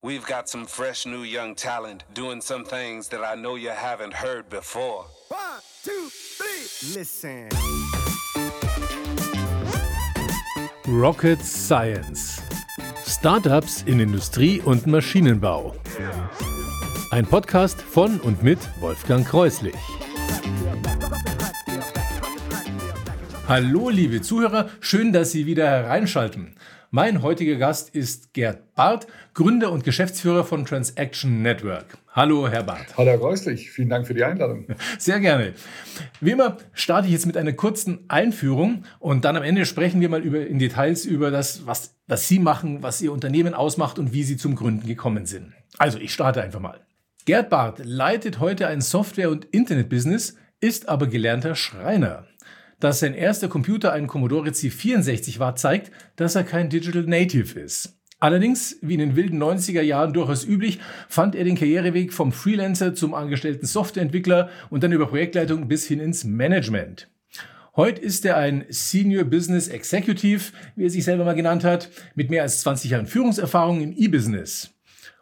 We've got some fresh new young talent doing some things that I know you haven't heard before. One, two, three. Listen. Rocket Science. Startups in Industrie und Maschinenbau. Ein Podcast von und mit Wolfgang Kreuslich. Hallo, liebe Zuhörer, schön, dass Sie wieder hereinschalten. Mein heutiger Gast ist Gerd Barth, Gründer und Geschäftsführer von Transaction Network. Hallo, Herr Barth. Hallo, Herr Kreuslich. Vielen Dank für die Einladung. Sehr gerne. Wie immer starte ich jetzt mit einer kurzen Einführung und dann am Ende sprechen wir mal über, in Details über das, was, was Sie machen, was Ihr Unternehmen ausmacht und wie Sie zum Gründen gekommen sind. Also, ich starte einfach mal. Gerd Barth leitet heute ein Software- und Internetbusiness, ist aber gelernter Schreiner. Dass sein erster Computer ein Commodore C64 war, zeigt, dass er kein Digital Native ist. Allerdings, wie in den wilden 90er Jahren durchaus üblich, fand er den Karriereweg vom Freelancer zum angestellten Softwareentwickler und dann über Projektleitung bis hin ins Management. Heute ist er ein Senior Business Executive, wie er sich selber mal genannt hat, mit mehr als 20 Jahren Führungserfahrung im E-Business.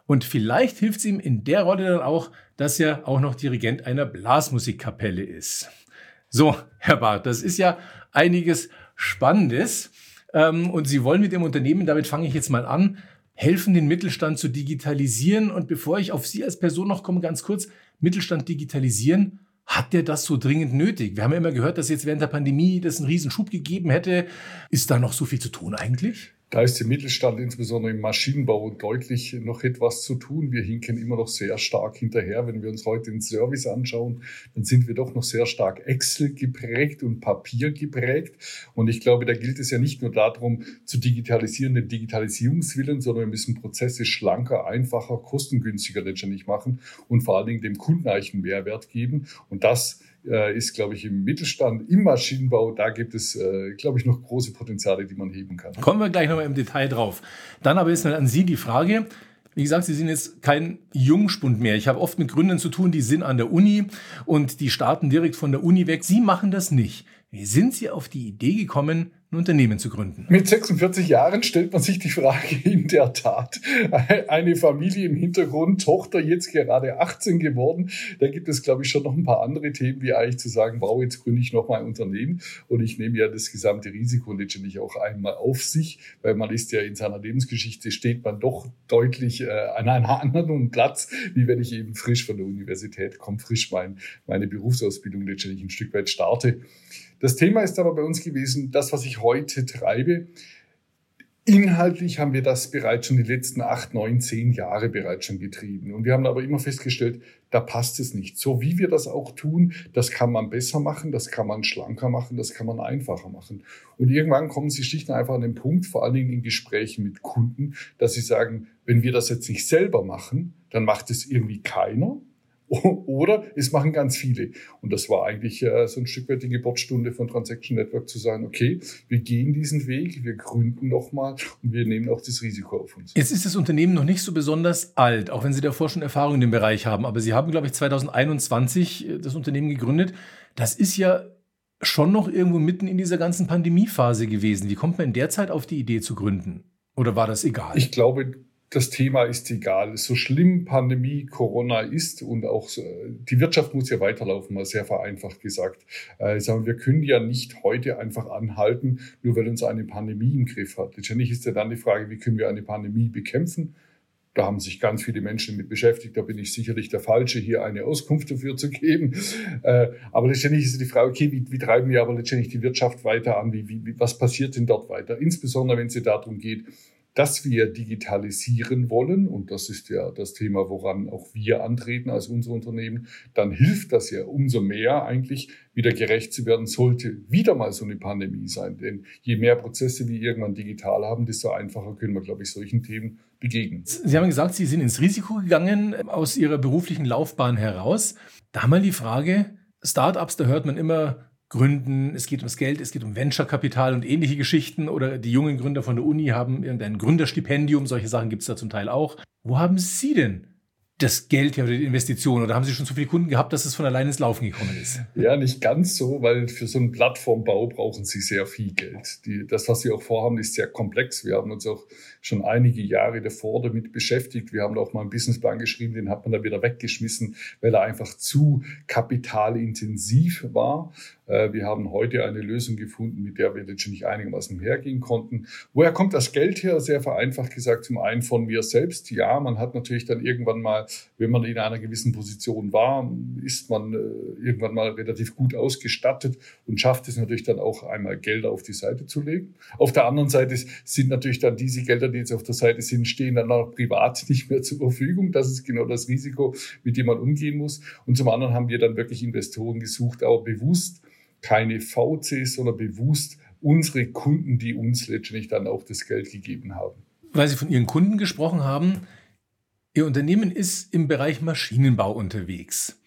Und vielleicht hilft es ihm in der Rolle dann auch, dass er auch noch Dirigent einer Blasmusikkapelle ist. So, Herr Barth, das ist ja einiges Spannendes. Ähm, und Sie wollen mit Ihrem Unternehmen, damit fange ich jetzt mal an, helfen, den Mittelstand zu digitalisieren. Und bevor ich auf Sie als Person noch komme, ganz kurz, Mittelstand digitalisieren, hat der das so dringend nötig? Wir haben ja immer gehört, dass jetzt während der Pandemie das einen Riesenschub gegeben hätte. Ist da noch so viel zu tun eigentlich? Da ist der Mittelstand insbesondere im Maschinenbau deutlich noch etwas zu tun. Wir hinken immer noch sehr stark hinterher. Wenn wir uns heute den Service anschauen, dann sind wir doch noch sehr stark Excel geprägt und Papier geprägt. Und ich glaube, da gilt es ja nicht nur darum, zu digitalisieren, den Digitalisierungswillen, sondern wir müssen Prozesse schlanker, einfacher, kostengünstiger letztendlich machen und vor allen Dingen dem Kunden eigentlich einen Mehrwert geben. Und das ist, glaube ich, im Mittelstand, im Maschinenbau, da gibt es, äh, glaube ich, noch große Potenziale, die man heben kann. Kommen wir gleich nochmal im Detail drauf. Dann aber jetzt mal an Sie die Frage. Wie gesagt, Sie sind jetzt kein Jungspund mehr. Ich habe oft mit Gründern zu tun, die sind an der Uni und die starten direkt von der Uni weg. Sie machen das nicht. Wie sind Sie auf die Idee gekommen, ein Unternehmen zu gründen? Mit 46 Jahren stellt man sich die Frage in der Tat. Eine Familie im Hintergrund, Tochter jetzt gerade 18 geworden. Da gibt es, glaube ich, schon noch ein paar andere Themen, wie eigentlich zu sagen, wow, jetzt gründe ich noch mal ein Unternehmen und ich nehme ja das gesamte Risiko letztendlich auch einmal auf sich, weil man ist ja in seiner Lebensgeschichte steht man doch deutlich äh, an einem anderen Platz, wie wenn ich eben frisch von der Universität komme, frisch mein, meine Berufsausbildung letztendlich ein Stück weit starte. Das Thema ist aber bei uns gewesen, das, was ich heute treibe. Inhaltlich haben wir das bereits schon die letzten acht, neun, zehn Jahre bereits schon getrieben. Und wir haben aber immer festgestellt, da passt es nicht. So wie wir das auch tun, das kann man besser machen, das kann man schlanker machen, das kann man einfacher machen. Und irgendwann kommen sie schlicht und einfach an den Punkt, vor allen Dingen in Gesprächen mit Kunden, dass sie sagen, wenn wir das jetzt nicht selber machen, dann macht es irgendwie keiner. Oder es machen ganz viele. Und das war eigentlich äh, so ein Stück weit die Geburtsstunde von Transaction Network zu sagen, okay, wir gehen diesen Weg, wir gründen nochmal und wir nehmen auch das Risiko auf uns. Jetzt ist das Unternehmen noch nicht so besonders alt, auch wenn Sie davor schon Erfahrung in dem Bereich haben. Aber Sie haben, glaube ich, 2021 äh, das Unternehmen gegründet. Das ist ja schon noch irgendwo mitten in dieser ganzen Pandemiephase gewesen. Wie kommt man in der Zeit auf die Idee zu gründen? Oder war das egal? Ich glaube, das Thema ist egal. So schlimm Pandemie, Corona ist und auch die Wirtschaft muss ja weiterlaufen, mal sehr vereinfacht gesagt. Äh, sagen, wir können ja nicht heute einfach anhalten, nur weil uns eine Pandemie im Griff hat. Letztendlich ist ja dann die Frage, wie können wir eine Pandemie bekämpfen? Da haben sich ganz viele Menschen mit beschäftigt. Da bin ich sicherlich der Falsche, hier eine Auskunft dafür zu geben. Äh, aber letztendlich ist die Frage, okay, wie, wie treiben wir aber letztendlich die Wirtschaft weiter an? Wie, wie, was passiert denn dort weiter? Insbesondere, wenn es darum geht, dass wir digitalisieren wollen, und das ist ja das Thema, woran auch wir antreten als unser Unternehmen, dann hilft das ja umso mehr eigentlich, wieder gerecht zu werden, sollte wieder mal so eine Pandemie sein. Denn je mehr Prozesse wir irgendwann digital haben, desto einfacher können wir, glaube ich, solchen Themen begegnen. Sie haben gesagt, Sie sind ins Risiko gegangen aus Ihrer beruflichen Laufbahn heraus. Da mal die Frage, Startups, da hört man immer, gründen, es geht ums Geld, es geht um Venture-Kapital und ähnliche Geschichten. Oder die jungen Gründer von der Uni haben irgendein Gründerstipendium, solche Sachen gibt es da zum Teil auch. Wo haben Sie denn das Geld her oder die Investition? Oder haben Sie schon so viele Kunden gehabt, dass es von allein ins Laufen gekommen ist? Ja, nicht ganz so, weil für so einen Plattformbau brauchen Sie sehr viel Geld. Die, das, was Sie auch vorhaben, ist sehr komplex. Wir haben uns auch schon einige Jahre davor damit beschäftigt. Wir haben auch mal einen Businessplan geschrieben, den hat man dann wieder weggeschmissen, weil er einfach zu kapitalintensiv war. Äh, wir haben heute eine Lösung gefunden, mit der wir letztendlich einigermaßen hergehen konnten. Woher kommt das Geld her? Sehr vereinfacht gesagt, zum einen von mir selbst. Ja, man hat natürlich dann irgendwann mal wenn man in einer gewissen Position war, ist man äh, irgendwann mal relativ gut ausgestattet und schafft es natürlich dann auch einmal Gelder auf die Seite zu legen. Auf der anderen Seite sind natürlich dann diese Gelder, die jetzt auf der Seite sind, stehen dann auch privat nicht mehr zur Verfügung. Das ist genau das Risiko, mit dem man umgehen muss. Und zum anderen haben wir dann wirklich Investoren gesucht, aber bewusst keine VCs, sondern bewusst unsere Kunden, die uns letztendlich dann auch das Geld gegeben haben. Weil Sie von Ihren Kunden gesprochen haben, Ihr Unternehmen ist im Bereich Maschinenbau unterwegs.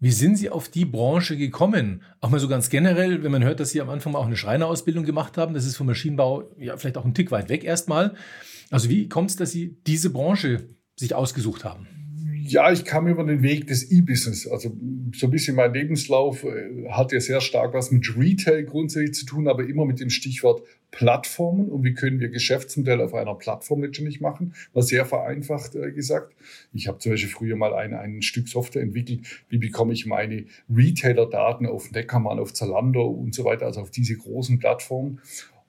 Wie sind Sie auf die Branche gekommen? Auch mal so ganz generell, wenn man hört, dass Sie am Anfang auch eine Schreinerausbildung gemacht haben, das ist vom Maschinenbau ja vielleicht auch ein Tick weit weg erstmal. Also wie kommt es, dass Sie diese Branche sich ausgesucht haben? Ja, ich kam über den Weg des E-Business. Also so ein bisschen mein Lebenslauf äh, hat ja sehr stark was mit Retail grundsätzlich zu tun, aber immer mit dem Stichwort Plattformen und wie können wir Geschäftsmodelle auf einer Plattform letztendlich machen, war sehr vereinfacht äh, gesagt. Ich habe zum Beispiel früher mal ein, ein Stück Software entwickelt, wie bekomme ich meine Retailer-Daten auf Neckermann, auf Zalando und so weiter, also auf diese großen Plattformen.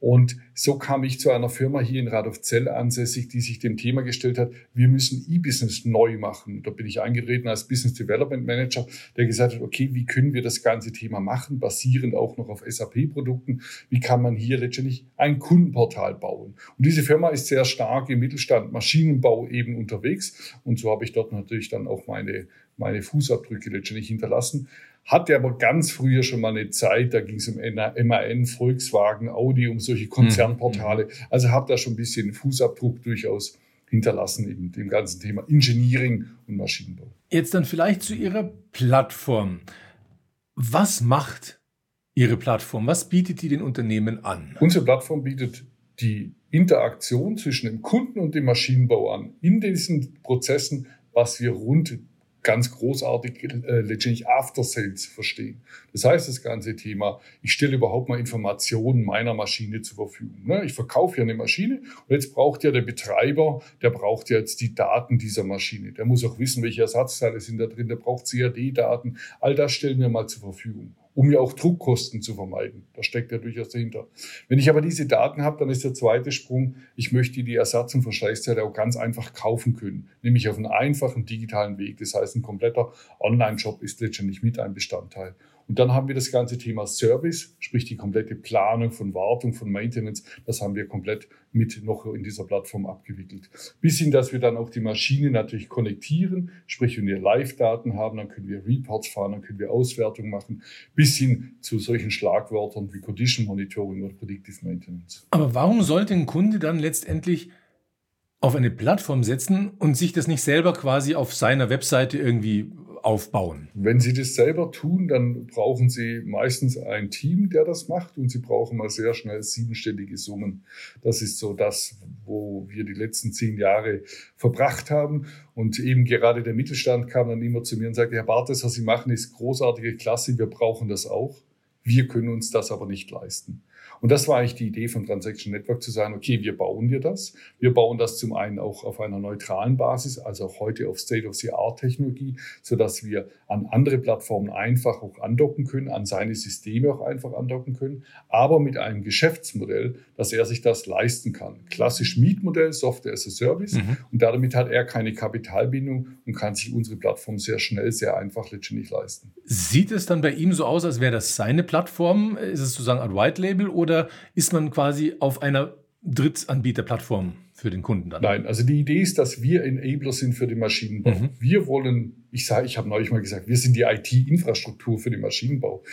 Und so kam ich zu einer Firma hier in Radolfzell ansässig, die sich dem Thema gestellt hat, wir müssen E-Business neu machen. Da bin ich eingetreten als Business Development Manager, der gesagt hat, okay, wie können wir das ganze Thema machen, basierend auch noch auf SAP-Produkten? Wie kann man hier letztendlich ein Kundenportal bauen? Und diese Firma ist sehr stark im Mittelstand Maschinenbau eben unterwegs. Und so habe ich dort natürlich dann auch meine, meine Fußabdrücke letztendlich hinterlassen. Hatte aber ganz früher schon mal eine Zeit, da ging es um MAN, Volkswagen, Audi, um solche Konzernportale. Mhm. Also habe da schon ein bisschen Fußabdruck durchaus hinterlassen in dem ganzen Thema Engineering und Maschinenbau. Jetzt dann vielleicht zu Ihrer Plattform. Was macht Ihre Plattform? Was bietet die den Unternehmen an? Unsere Plattform bietet die Interaktion zwischen dem Kunden und dem Maschinenbau an. In diesen Prozessen, was wir rund ganz großartig äh, letztendlich After Sales verstehen. Das heißt, das ganze Thema, ich stelle überhaupt mal Informationen meiner Maschine zur Verfügung. Ne? Ich verkaufe ja eine Maschine und jetzt braucht ja der Betreiber, der braucht ja jetzt die Daten dieser Maschine. Der muss auch wissen, welche Ersatzteile sind da drin, der braucht CAD-Daten. All das stellen wir mal zur Verfügung um ja auch Druckkosten zu vermeiden. Das steckt ja durchaus dahinter. Wenn ich aber diese Daten habe, dann ist der zweite Sprung, ich möchte die Ersatz- und Verschleißteile auch ganz einfach kaufen können, nämlich auf einen einfachen digitalen Weg. Das heißt, ein kompletter Online-Shop ist letztendlich mit ein Bestandteil. Und dann haben wir das ganze Thema Service, sprich die komplette Planung von Wartung, von Maintenance, das haben wir komplett mit noch in dieser Plattform abgewickelt. Bis hin, dass wir dann auch die Maschine natürlich konnektieren, sprich wenn wir Live-Daten haben, dann können wir Reports fahren, dann können wir Auswertung machen, bis hin zu solchen Schlagwörtern wie Condition Monitoring oder Predictive Maintenance. Aber warum sollte ein Kunde dann letztendlich auf eine Plattform setzen und sich das nicht selber quasi auf seiner Webseite irgendwie aufbauen? Wenn Sie das selber tun, dann brauchen Sie meistens ein Team, der das macht und Sie brauchen mal sehr schnell siebenstellige Summen. Das ist so das, wo wir die letzten zehn Jahre verbracht haben. Und eben gerade der Mittelstand kam dann immer zu mir und sagte, Herr Bartes, was Sie machen, ist großartige Klasse, wir brauchen das auch. Wir können uns das aber nicht leisten. Und das war eigentlich die Idee von Transaction Network zu sagen, okay, wir bauen dir das. Wir bauen das zum einen auch auf einer neutralen Basis, also auch heute auf State-of-the-Art-Technologie, sodass wir an andere Plattformen einfach auch andocken können, an seine Systeme auch einfach andocken können, aber mit einem Geschäftsmodell, dass er sich das leisten kann. Klassisch Mietmodell, Software as a Service. Mhm. Und damit hat er keine Kapitalbindung und kann sich unsere Plattform sehr schnell, sehr einfach letztendlich leisten. Sieht es dann bei ihm so aus, als wäre das seine Plattform? Ist es sozusagen ein White Label oder oder ist man quasi auf einer Drittanbieterplattform für den Kunden dann? Nein, also die Idee ist, dass wir Enabler sind für den Maschinenbau. Mhm. Wir wollen, ich sage, ich habe neulich mal gesagt, wir sind die IT-Infrastruktur für den Maschinenbau.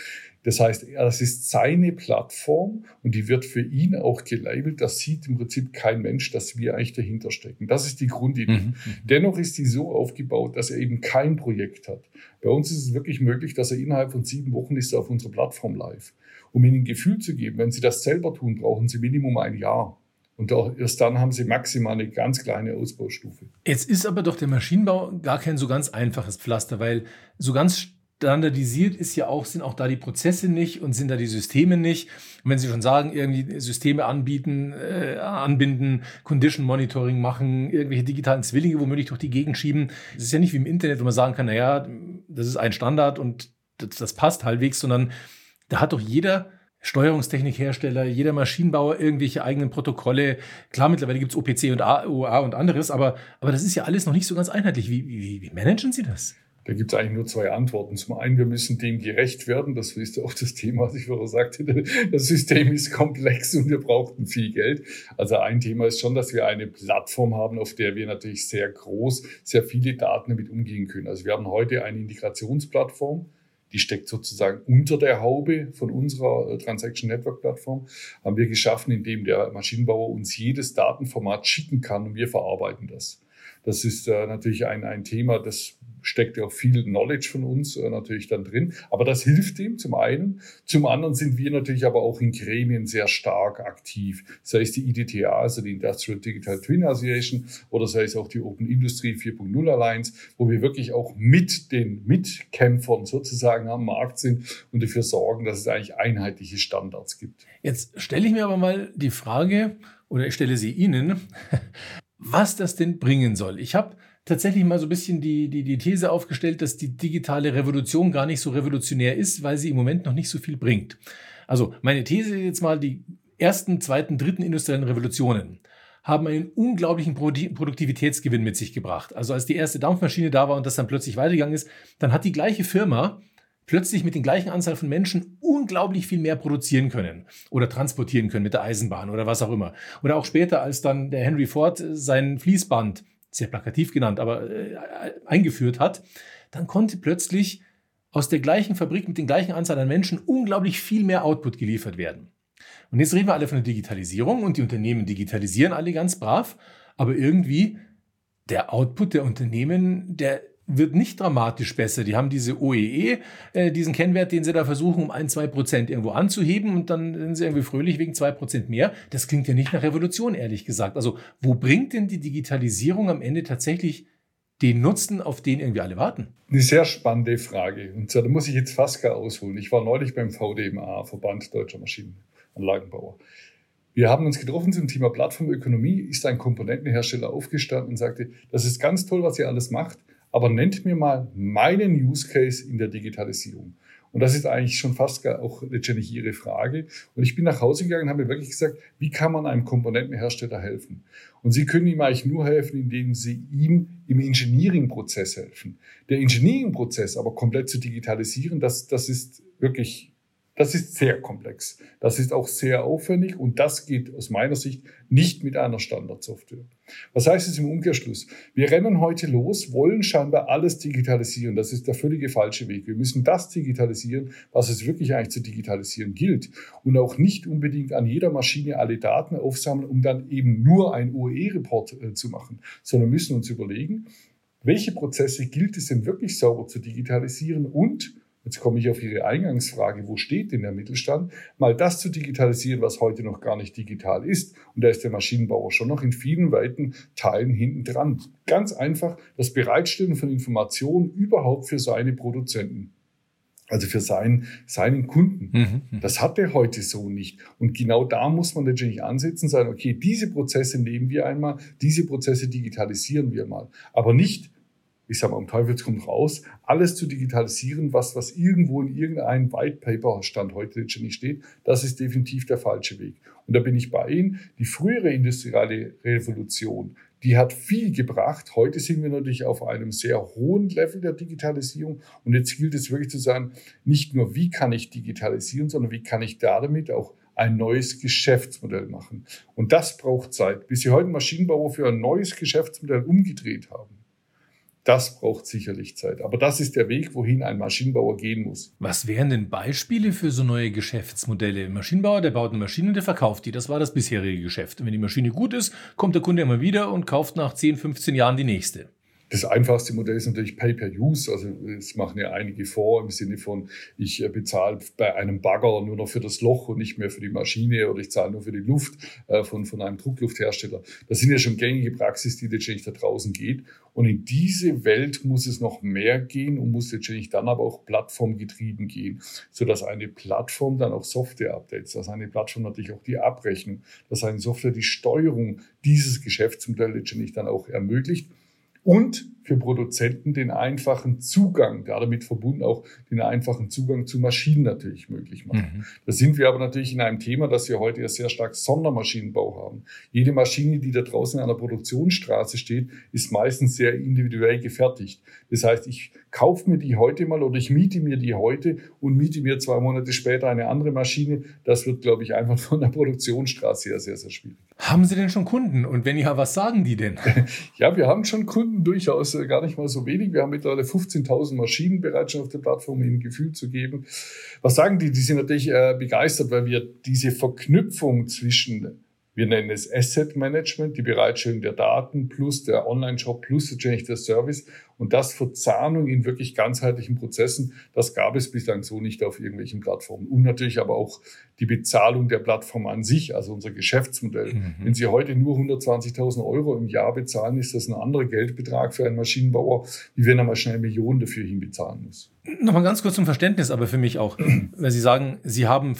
Das heißt, das ist seine Plattform und die wird für ihn auch gelabelt. Das sieht im Prinzip kein Mensch, dass wir eigentlich dahinter stecken. Das ist die Grundidee. Mhm. Dennoch ist die so aufgebaut, dass er eben kein Projekt hat. Bei uns ist es wirklich möglich, dass er innerhalb von sieben Wochen ist auf unserer Plattform live. Um ihnen ein Gefühl zu geben, wenn sie das selber tun, brauchen sie Minimum ein Jahr. Und erst dann haben sie maximal eine ganz kleine Ausbaustufe. Jetzt ist aber doch der Maschinenbau gar kein so ganz einfaches Pflaster, weil so ganz standardisiert ist ja auch, sind auch da die Prozesse nicht und sind da die Systeme nicht. Und wenn Sie schon sagen, irgendwie Systeme anbieten, äh, anbinden, Condition Monitoring machen, irgendwelche digitalen Zwillinge womöglich durch die Gegend schieben, es ist ja nicht wie im Internet, wo man sagen kann, naja, das ist ein Standard und das, das passt halbwegs, sondern da hat doch jeder Steuerungstechnikhersteller, jeder Maschinenbauer irgendwelche eigenen Protokolle. Klar, mittlerweile gibt es OPC und AOA und anderes, aber, aber das ist ja alles noch nicht so ganz einheitlich. Wie, wie, wie managen Sie das? Da gibt es eigentlich nur zwei Antworten. Zum einen, wir müssen dem gerecht werden. Das ist auch das Thema, was ich vorher sagte. Das System ist komplex und wir brauchten viel Geld. Also ein Thema ist schon, dass wir eine Plattform haben, auf der wir natürlich sehr groß, sehr viele Daten damit umgehen können. Also wir haben heute eine Integrationsplattform. Die steckt sozusagen unter der Haube von unserer äh, Transaction Network Plattform. Haben wir geschaffen, indem der Maschinenbauer uns jedes Datenformat schicken kann und wir verarbeiten das. Das ist äh, natürlich ein, ein Thema, das steckt ja auch viel Knowledge von uns äh, natürlich dann drin. Aber das hilft ihm zum einen. Zum anderen sind wir natürlich aber auch in Gremien sehr stark aktiv. Sei es die IDTA, also die Industrial Digital Twin Association, oder sei es auch die Open Industry 4.0 Alliance, wo wir wirklich auch mit den Mitkämpfern sozusagen am Markt sind und dafür sorgen, dass es eigentlich einheitliche Standards gibt. Jetzt stelle ich mir aber mal die Frage, oder ich stelle sie Ihnen, was das denn bringen soll. Ich habe tatsächlich mal so ein bisschen die, die, die These aufgestellt, dass die digitale Revolution gar nicht so revolutionär ist, weil sie im Moment noch nicht so viel bringt. Also meine These jetzt mal, die ersten, zweiten, dritten industriellen Revolutionen haben einen unglaublichen Produktivitätsgewinn mit sich gebracht. Also als die erste Dampfmaschine da war und das dann plötzlich weitergegangen ist, dann hat die gleiche Firma plötzlich mit den gleichen Anzahl von Menschen unglaublich viel mehr produzieren können oder transportieren können mit der Eisenbahn oder was auch immer. Oder auch später, als dann der Henry Ford sein Fließband sehr plakativ genannt, aber äh, eingeführt hat, dann konnte plötzlich aus der gleichen Fabrik mit den gleichen Anzahl an Menschen unglaublich viel mehr Output geliefert werden. Und jetzt reden wir alle von der Digitalisierung und die Unternehmen digitalisieren alle ganz brav, aber irgendwie der Output der Unternehmen, der wird nicht dramatisch besser. Die haben diese OEE, äh, diesen Kennwert, den sie da versuchen, um ein, zwei Prozent irgendwo anzuheben und dann sind sie irgendwie fröhlich wegen zwei Prozent mehr. Das klingt ja nicht nach Revolution, ehrlich gesagt. Also wo bringt denn die Digitalisierung am Ende tatsächlich den Nutzen, auf den irgendwie alle warten? Eine sehr spannende Frage. Und da muss ich jetzt fast gar ausholen. Ich war neulich beim VDMA, Verband Deutscher Maschinenanlagenbauer. Wir haben uns getroffen zum Thema Plattformökonomie, ist ein Komponentenhersteller aufgestanden und sagte, das ist ganz toll, was ihr alles macht, aber nennt mir mal meinen Use Case in der Digitalisierung. Und das ist eigentlich schon fast auch letztendlich Ihre Frage. Und ich bin nach Hause gegangen und habe mir wirklich gesagt, wie kann man einem Komponentenhersteller helfen? Und Sie können ihm eigentlich nur helfen, indem Sie ihm im Engineering-Prozess helfen. Der Engineering-Prozess aber komplett zu digitalisieren, das, das ist wirklich das ist sehr komplex. Das ist auch sehr aufwendig und das geht aus meiner Sicht nicht mit einer Standardsoftware. Was heißt es im Umkehrschluss? Wir rennen heute los, wollen scheinbar alles digitalisieren. Das ist der völlige falsche Weg. Wir müssen das digitalisieren, was es wirklich eigentlich zu digitalisieren gilt. Und auch nicht unbedingt an jeder Maschine alle Daten aufsammeln, um dann eben nur ein OE-Report äh, zu machen, sondern müssen uns überlegen, welche Prozesse gilt es denn wirklich sauber zu digitalisieren und Jetzt komme ich auf Ihre Eingangsfrage, wo steht denn der Mittelstand? Mal das zu digitalisieren, was heute noch gar nicht digital ist. Und da ist der Maschinenbauer schon noch in vielen weiten Teilen hinten dran. Ganz einfach das Bereitstellen von Informationen überhaupt für seine Produzenten. Also für seinen, seinen Kunden. Mhm, mhm. Das hat er heute so nicht. Und genau da muss man letztendlich ansetzen, sagen, okay, diese Prozesse nehmen wir einmal, diese Prozesse digitalisieren wir mal. Aber nicht ich sage mal, um Teufels kommt raus, alles zu digitalisieren, was, was irgendwo in irgendeinem White Paper Stand heute nicht steht, das ist definitiv der falsche Weg. Und da bin ich bei Ihnen. Die frühere industrielle Revolution, die hat viel gebracht. Heute sind wir natürlich auf einem sehr hohen Level der Digitalisierung. Und jetzt gilt es wirklich zu sagen, nicht nur wie kann ich digitalisieren, sondern wie kann ich damit auch ein neues Geschäftsmodell machen. Und das braucht Zeit, bis Sie heute Maschinenbauer für ein neues Geschäftsmodell umgedreht haben. Das braucht sicherlich Zeit. Aber das ist der Weg, wohin ein Maschinenbauer gehen muss. Was wären denn Beispiele für so neue Geschäftsmodelle? Maschinenbauer, der baut eine Maschine und der verkauft die. Das war das bisherige Geschäft. Und wenn die Maschine gut ist, kommt der Kunde immer wieder und kauft nach 10, 15 Jahren die nächste. Das einfachste Modell ist natürlich Pay-per-Use. Also es machen ja einige vor im Sinne von, ich äh, bezahle bei einem Bagger nur noch für das Loch und nicht mehr für die Maschine oder ich zahle nur für die Luft äh, von, von einem Drucklufthersteller. Das sind ja schon gängige Praxis, die letztendlich da draußen geht. Und in diese Welt muss es noch mehr gehen und muss letztendlich dann aber auch plattformgetrieben gehen, sodass eine Plattform dann auch Software-Updates, dass eine Plattform natürlich auch die Abrechnung, dass eine Software die Steuerung dieses Geschäftsmodells letztendlich dann auch ermöglicht und für Produzenten den einfachen Zugang, damit verbunden auch den einfachen Zugang zu Maschinen natürlich möglich machen. Mhm. Da sind wir aber natürlich in einem Thema, dass wir heute ja sehr stark Sondermaschinenbau haben. Jede Maschine, die da draußen an der Produktionsstraße steht, ist meistens sehr individuell gefertigt. Das heißt, ich kaufe mir die heute mal oder ich miete mir die heute und miete mir zwei Monate später eine andere Maschine. Das wird, glaube ich, einfach von der Produktionsstraße her sehr, sehr schwierig. Haben Sie denn schon Kunden? Und wenn ja, was sagen die denn? ja, wir haben schon Kunden durchaus äh, gar nicht mal so wenig. Wir haben mittlerweile 15.000 Maschinen bereits schon auf der Plattform, um ihnen ein Gefühl zu geben. Was sagen die? Die sind natürlich äh, begeistert, weil wir diese Verknüpfung zwischen wir nennen es Asset Management, die Bereitstellung der Daten plus der Online-Shop plus natürlich der Service und das Verzahnung in wirklich ganzheitlichen Prozessen, das gab es bislang so nicht auf irgendwelchen Plattformen. Und natürlich aber auch die Bezahlung der Plattform an sich, also unser Geschäftsmodell. Mhm. Wenn Sie heute nur 120.000 Euro im Jahr bezahlen, ist das ein anderer Geldbetrag für einen Maschinenbauer, wie wenn er mal schnell Millionen dafür hinbezahlen muss. Nochmal ganz kurz zum Verständnis, aber für mich auch. Wenn Sie sagen, Sie haben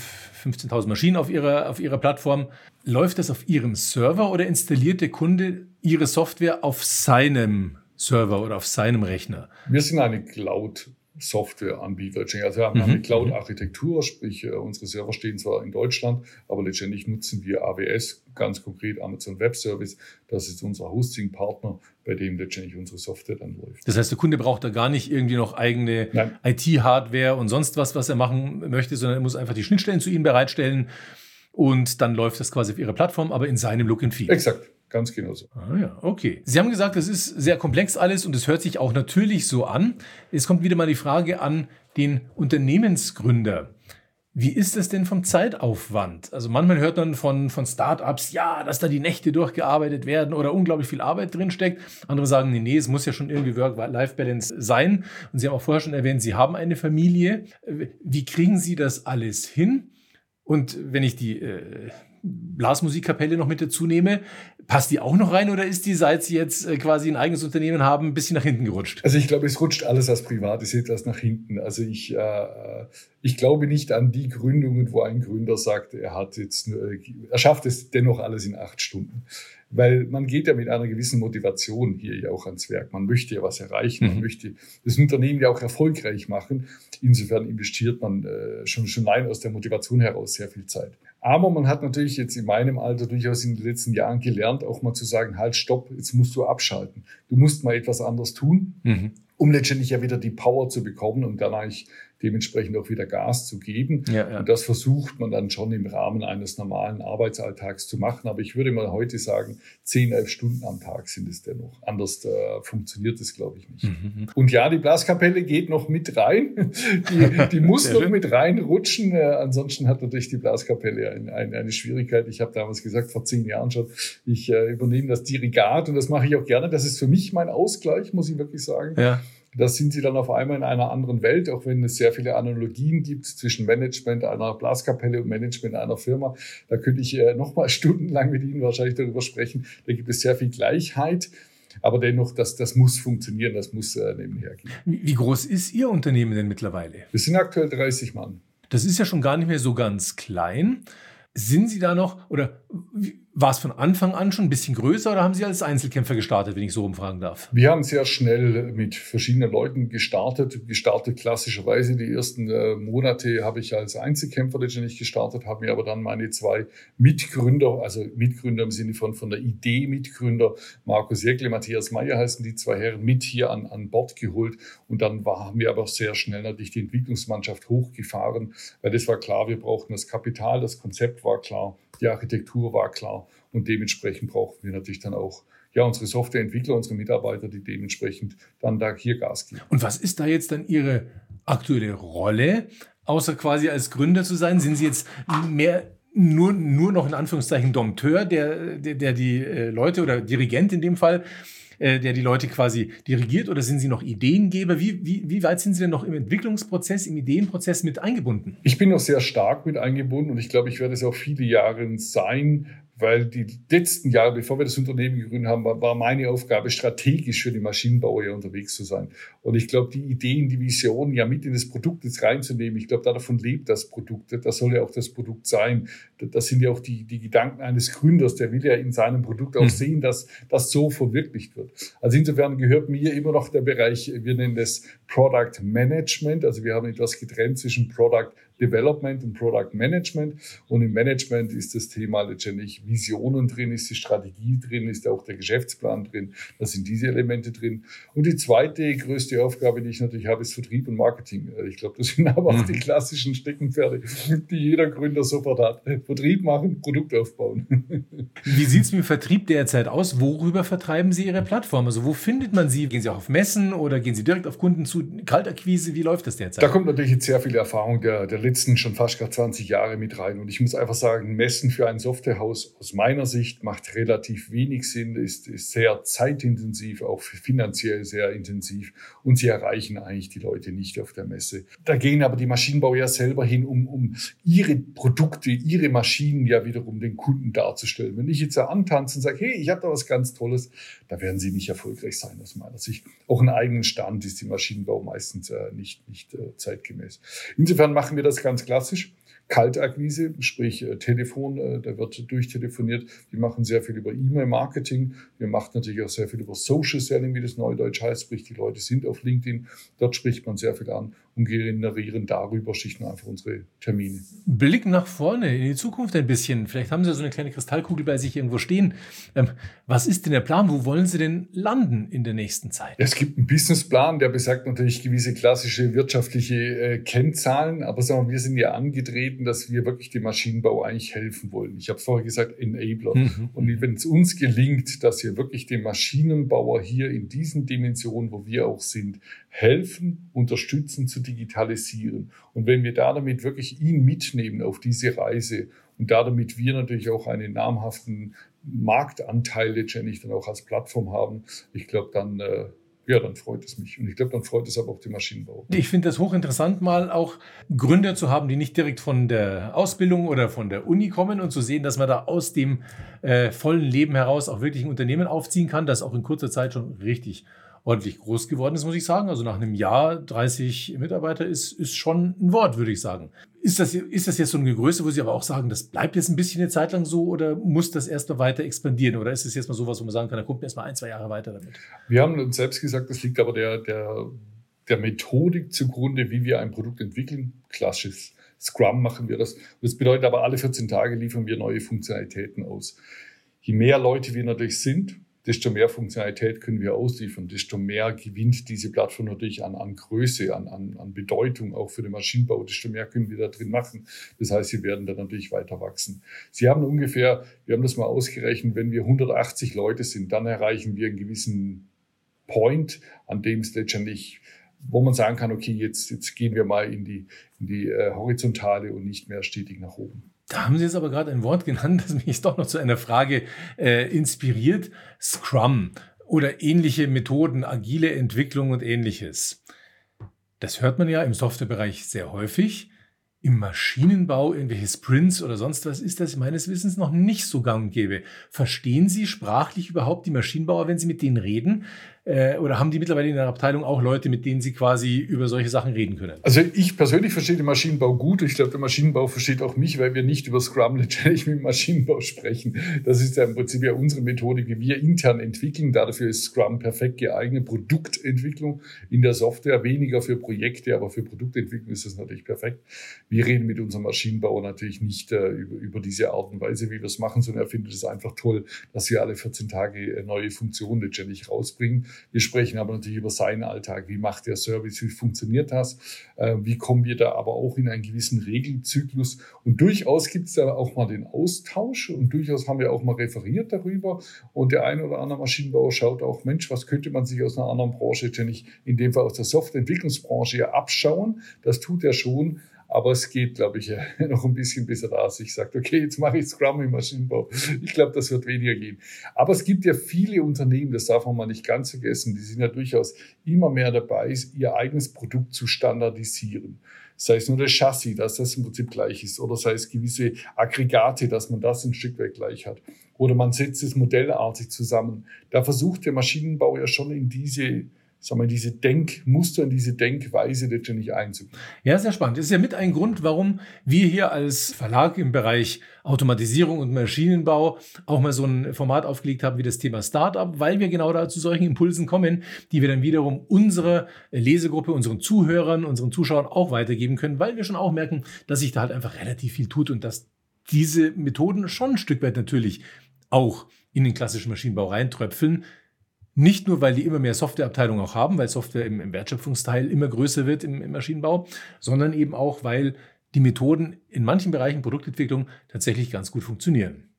15.000 Maschinen auf Ihrer, auf Ihrer Plattform, läuft das auf Ihrem Server oder installiert der Kunde Ihre Software auf seinem Server oder auf seinem Rechner? Wir sind eine Cloud. Softwareanbieter. Also wir haben mhm. eine Cloud-Architektur, sprich äh, unsere Server stehen zwar in Deutschland, aber letztendlich nutzen wir AWS, ganz konkret Amazon Web Service. Das ist unser Hosting-Partner, bei dem letztendlich unsere Software dann läuft. Das heißt, der Kunde braucht da gar nicht irgendwie noch eigene IT-Hardware und sonst was, was er machen möchte, sondern er muss einfach die Schnittstellen zu Ihnen bereitstellen und dann läuft das quasi auf Ihrer Plattform, aber in seinem Look and Feel. Exakt. Ganz genau so. Ah ja, okay. Sie haben gesagt, das ist sehr komplex alles und es hört sich auch natürlich so an. Es kommt wieder mal die Frage an den Unternehmensgründer. Wie ist es denn vom Zeitaufwand? Also manchmal hört man von, von Startups, ja, dass da die Nächte durchgearbeitet werden oder unglaublich viel Arbeit drinsteckt. Andere sagen, nee, nee, es muss ja schon irgendwie Work-Life-Balance sein. Und Sie haben auch vorher schon erwähnt, Sie haben eine Familie. Wie kriegen Sie das alles hin? Und wenn ich die äh, Blasmusikkapelle noch mit dazu nehme, passt die auch noch rein oder ist die, seit Sie jetzt äh, quasi ein eigenes Unternehmen haben, ein bisschen nach hinten gerutscht? Also ich glaube, es rutscht alles als Privates etwas nach hinten. Also ich, äh, ich glaube nicht an die Gründungen, wo ein Gründer sagt, er hat jetzt, nur, er schafft es dennoch alles in acht Stunden. Weil man geht ja mit einer gewissen Motivation hier ja auch ans Werk. Man möchte ja was erreichen, man mhm. möchte das Unternehmen ja auch erfolgreich machen. Insofern investiert man äh, schon, schon allein aus der Motivation heraus sehr viel Zeit. Aber man hat natürlich jetzt in meinem Alter durchaus in den letzten Jahren gelernt, auch mal zu sagen, halt, stopp, jetzt musst du abschalten. Du musst mal etwas anderes tun, mhm. um letztendlich ja wieder die Power zu bekommen und dann eigentlich dementsprechend auch wieder Gas zu geben. Ja, ja. Und das versucht man dann schon im Rahmen eines normalen Arbeitsalltags zu machen. Aber ich würde mal heute sagen, zehn, elf Stunden am Tag sind es dennoch. Anders äh, funktioniert es, glaube ich, nicht. Mhm. Und ja, die Blaskapelle geht noch mit rein. Die, die muss noch mit reinrutschen. Äh, ansonsten hat natürlich die Blaskapelle ein, ein, eine Schwierigkeit. Ich habe damals gesagt, vor zehn Jahren schon, ich äh, übernehme das Dirigat und das mache ich auch gerne. Das ist für mich mein Ausgleich, muss ich wirklich sagen. Ja. Da sind sie dann auf einmal in einer anderen Welt, auch wenn es sehr viele Analogien gibt zwischen Management einer Blaskapelle und Management einer Firma. Da könnte ich äh, noch mal stundenlang mit Ihnen wahrscheinlich darüber sprechen. Da gibt es sehr viel Gleichheit. Aber dennoch, das, das muss funktionieren, das muss äh, nebenher gehen. Wie groß ist Ihr Unternehmen denn mittlerweile? Wir sind aktuell 30 Mann. Das ist ja schon gar nicht mehr so ganz klein. Sind Sie da noch, oder war es von Anfang an schon ein bisschen größer oder haben Sie als Einzelkämpfer gestartet, wenn ich so umfragen darf? Wir haben sehr schnell mit verschiedenen Leuten gestartet. Gestartet klassischerweise. Die ersten äh, Monate habe ich als Einzelkämpfer letztendlich gestartet, habe mir aber dann meine zwei Mitgründer, also Mitgründer im Sinne von, von der Idee Mitgründer, Markus Jäckle, Matthias Meyer heißen die zwei Herren, mit hier an, an Bord geholt. Und dann war, haben wir aber sehr schnell natürlich die Entwicklungsmannschaft hochgefahren, weil das war klar, wir brauchten das Kapital, das Konzept war klar die Architektur war klar und dementsprechend brauchten wir natürlich dann auch ja, unsere Softwareentwickler, unsere Mitarbeiter, die dementsprechend dann da hier Gas geben. Und was ist da jetzt dann Ihre aktuelle Rolle, außer quasi als Gründer zu sein? Sind Sie jetzt mehr nur, nur noch in Anführungszeichen Dompteur, der, der, der die äh, Leute oder Dirigent in dem Fall äh, der die Leute quasi dirigiert oder sind Sie noch Ideengeber? Wie, wie, wie weit sind Sie denn noch im Entwicklungsprozess, im Ideenprozess mit eingebunden? Ich bin noch sehr stark mit eingebunden und ich glaube, ich werde es auch viele Jahre sein weil die letzten Jahre, bevor wir das Unternehmen gegründet haben, war, war meine Aufgabe, strategisch für die Maschinenbauer hier unterwegs zu sein. Und ich glaube, die Ideen, die Visionen ja mit in das Produkt jetzt reinzunehmen, ich glaube, davon lebt das Produkt. Das soll ja auch das Produkt sein. Das sind ja auch die, die Gedanken eines Gründers, der will ja in seinem Produkt auch mhm. sehen, dass das so verwirklicht wird. Also insofern gehört mir immer noch der Bereich, wir nennen das Product Management. Also wir haben etwas getrennt zwischen Product Development und Product Management. Und im Management ist das Thema letztendlich Visionen drin, ist die Strategie drin, ist auch der Geschäftsplan drin. Da sind diese Elemente drin. Und die zweite größte Aufgabe, die ich natürlich habe, ist Vertrieb und Marketing. Äh, ich glaube, das sind aber auch die mhm. klassischen Steckenpferde, die jeder Gründer sofort hat. Vertrieb machen, Produkt aufbauen. Wie sieht es mit dem Vertrieb derzeit aus? Worüber vertreiben Sie Ihre Plattform? Also wo findet man Sie? Gehen Sie auch auf Messen oder gehen Sie direkt auf Kunden zu? Kaltakquise, wie läuft das derzeit? Da kommt natürlich jetzt sehr viel Erfahrung der, der letzten schon fast gerade 20 Jahre mit rein. Und ich muss einfach sagen, Messen für ein Softwarehaus aus meiner Sicht macht relativ wenig Sinn, ist, ist sehr zeitintensiv, auch finanziell sehr intensiv. Und sie erreichen eigentlich die Leute nicht auf der Messe. Da gehen aber die Maschinenbauer ja selber hin, um, um ihre Produkte, ihre Maschinen ja wiederum den Kunden darzustellen. Wenn ich jetzt da antanze und sage, hey, ich habe da was ganz Tolles, da werden sie nicht erfolgreich sein aus meiner Sicht. Auch einen eigenen Stand ist die Maschinenbau meistens äh, nicht, nicht äh, zeitgemäß. Insofern machen wir das ganz klassisch. Kaltakquise, sprich äh, Telefon, äh, da wird durchtelefoniert. Wir machen sehr viel über E-Mail-Marketing. Wir machen natürlich auch sehr viel über Social Selling, wie das neudeutsch heißt, sprich die Leute sind auf LinkedIn. Dort spricht man sehr viel an und generieren darüber schlicht und einfach unsere Termine. Blick nach vorne, in die Zukunft ein bisschen. Vielleicht haben Sie so eine kleine Kristallkugel bei sich irgendwo stehen. Ähm, was ist denn der Plan? Wo wollen Sie denn landen in der nächsten Zeit? Es gibt einen Businessplan, der besagt natürlich gewisse klassische wirtschaftliche äh, Kennzahlen, aber sagen wir, wir sind ja angetreten, dass wir wirklich dem Maschinenbau eigentlich helfen wollen. Ich habe vorher gesagt, Enabler. Mhm. Und wenn es uns gelingt, dass wir wirklich dem Maschinenbauer hier in diesen Dimensionen, wo wir auch sind, helfen, unterstützen zu digitalisieren. Und wenn wir da damit wirklich ihn mitnehmen auf diese Reise und da damit wir natürlich auch einen namhaften Marktanteil letztendlich dann auch als Plattform haben, ich glaube, dann äh, ja, dann freut es mich. Und ich glaube, dann freut es aber auch den Maschinenbau. Ich finde das hochinteressant, mal auch Gründer zu haben, die nicht direkt von der Ausbildung oder von der Uni kommen und zu sehen, dass man da aus dem äh, vollen Leben heraus auch wirklich ein Unternehmen aufziehen kann, das auch in kurzer Zeit schon richtig ordentlich groß geworden ist, muss ich sagen. Also nach einem Jahr 30 Mitarbeiter ist, ist schon ein Wort, würde ich sagen. Ist das, ist das jetzt so eine Größe, wo Sie aber auch sagen, das bleibt jetzt ein bisschen eine Zeit lang so oder muss das erst noch weiter expandieren? Oder ist es jetzt mal sowas, wo man sagen kann, da kommt erst mal ein, zwei Jahre weiter damit? Wir haben uns selbst gesagt, das liegt aber der, der, der Methodik zugrunde, wie wir ein Produkt entwickeln. Klassisches Scrum machen wir das. Das bedeutet aber, alle 14 Tage liefern wir neue Funktionalitäten aus. Je mehr Leute wir natürlich sind, desto mehr Funktionalität können wir ausliefern, desto mehr gewinnt diese Plattform natürlich an, an Größe, an, an, an Bedeutung, auch für den Maschinenbau, desto mehr können wir da drin machen. Das heißt, sie werden dann natürlich weiter wachsen. Sie haben ungefähr, wir haben das mal ausgerechnet, wenn wir 180 Leute sind, dann erreichen wir einen gewissen Point, an dem es letztendlich wo man sagen kann, okay, jetzt, jetzt gehen wir mal in die, in die äh, horizontale und nicht mehr stetig nach oben. Da haben Sie jetzt aber gerade ein Wort genannt, das mich jetzt doch noch zu einer Frage äh, inspiriert. Scrum oder ähnliche Methoden, agile Entwicklung und ähnliches. Das hört man ja im Softwarebereich sehr häufig. Im Maschinenbau, irgendwelche Sprints oder sonst was, ist das meines Wissens noch nicht so gang und gäbe. Verstehen Sie sprachlich überhaupt die Maschinenbauer, wenn Sie mit denen reden? Äh, oder haben die mittlerweile in der Abteilung auch Leute, mit denen sie quasi über solche Sachen reden können? Also ich persönlich verstehe den Maschinenbau gut. Ich glaube, der Maschinenbau versteht auch mich, weil wir nicht über Scrum letztendlich mit Maschinenbau sprechen. Das ist ja im Prinzip ja unsere Methode, wie wir intern entwickeln. Dafür ist Scrum perfekt geeignet. Produktentwicklung in der Software, weniger für Projekte, aber für Produktentwicklung ist das natürlich perfekt. Wir reden mit unserem Maschinenbauer natürlich nicht äh, über, über diese Art und Weise, wie wir es machen, sondern er findet es einfach toll, dass wir alle 14 Tage äh, neue Funktionen letztendlich rausbringen. Wir sprechen aber natürlich über seinen Alltag. Wie macht der Service? Wie funktioniert das? Äh, wie kommen wir da aber auch in einen gewissen Regelzyklus? Und durchaus gibt es da auch mal den Austausch und durchaus haben wir auch mal referiert darüber. Und der eine oder andere Maschinenbauer schaut auch, Mensch, was könnte man sich aus einer anderen Branche, denn in dem Fall aus der Softwareentwicklungsbranche ja abschauen? Das tut er schon. Aber es geht, glaube ich, noch ein bisschen bis er da sich sagt, okay, jetzt mache ich Scrum im Maschinenbau. Ich glaube, das wird weniger gehen. Aber es gibt ja viele Unternehmen, das darf man mal nicht ganz vergessen, die sind ja durchaus immer mehr dabei, ihr eigenes Produkt zu standardisieren sei es nur das Chassis, dass das im Prinzip gleich ist, oder sei es gewisse Aggregate, dass man das ein Stück weit gleich hat. Oder man setzt es modellartig zusammen. Da versucht der Maschinenbau ja schon in diese sagen wir, diese Denkmuster, in diese Denkweise letztendlich einzugehen. Ja, sehr spannend. Das ist ja mit ein Grund, warum wir hier als Verlag im Bereich Automatisierung und Maschinenbau auch mal so ein Format aufgelegt haben wie das Thema Startup, weil wir genau da zu solchen Impulsen kommen, die wir dann wiederum unserer Lesegruppe, unseren Zuhörern, unseren Zuschauern auch weitergeben können, weil wir schon auch merken, dass sich da halt einfach relativ viel tut und dass diese Methoden schon ein Stück weit natürlich auch in den klassischen Maschinenbau reintröpfeln, nicht nur, weil die immer mehr Softwareabteilungen auch haben, weil Software im, im Wertschöpfungsteil immer größer wird im, im, Maschinenbau, sondern eben auch, weil die Methoden in manchen Bereichen Produktentwicklung tatsächlich ganz gut funktionieren.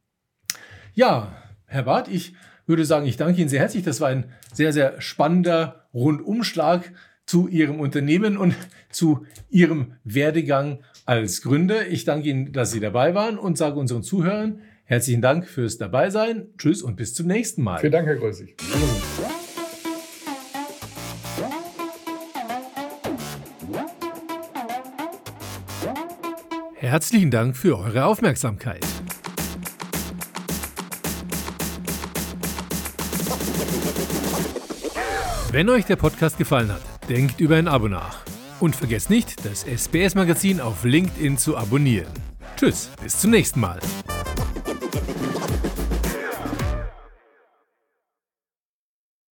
Ja, Herr Barth, ich würde sagen, ich danke Ihnen sehr herzlich. Das war ein sehr, sehr spannender Rundumschlag zu Ihrem Unternehmen und zu Ihrem Werdegang als Gründer. Ich danke Ihnen, dass Sie dabei waren und sage unseren Zuhörern, Herzlichen Dank fürs Dabeisein. Tschüss und bis zum nächsten Mal. Vielen Dank, Herr Größig. Herzlichen Dank für eure Aufmerksamkeit. Wenn euch der Podcast gefallen hat, denkt über ein Abo nach. Und vergesst nicht, das SBS-Magazin auf LinkedIn zu abonnieren. Tschüss, bis zum nächsten Mal.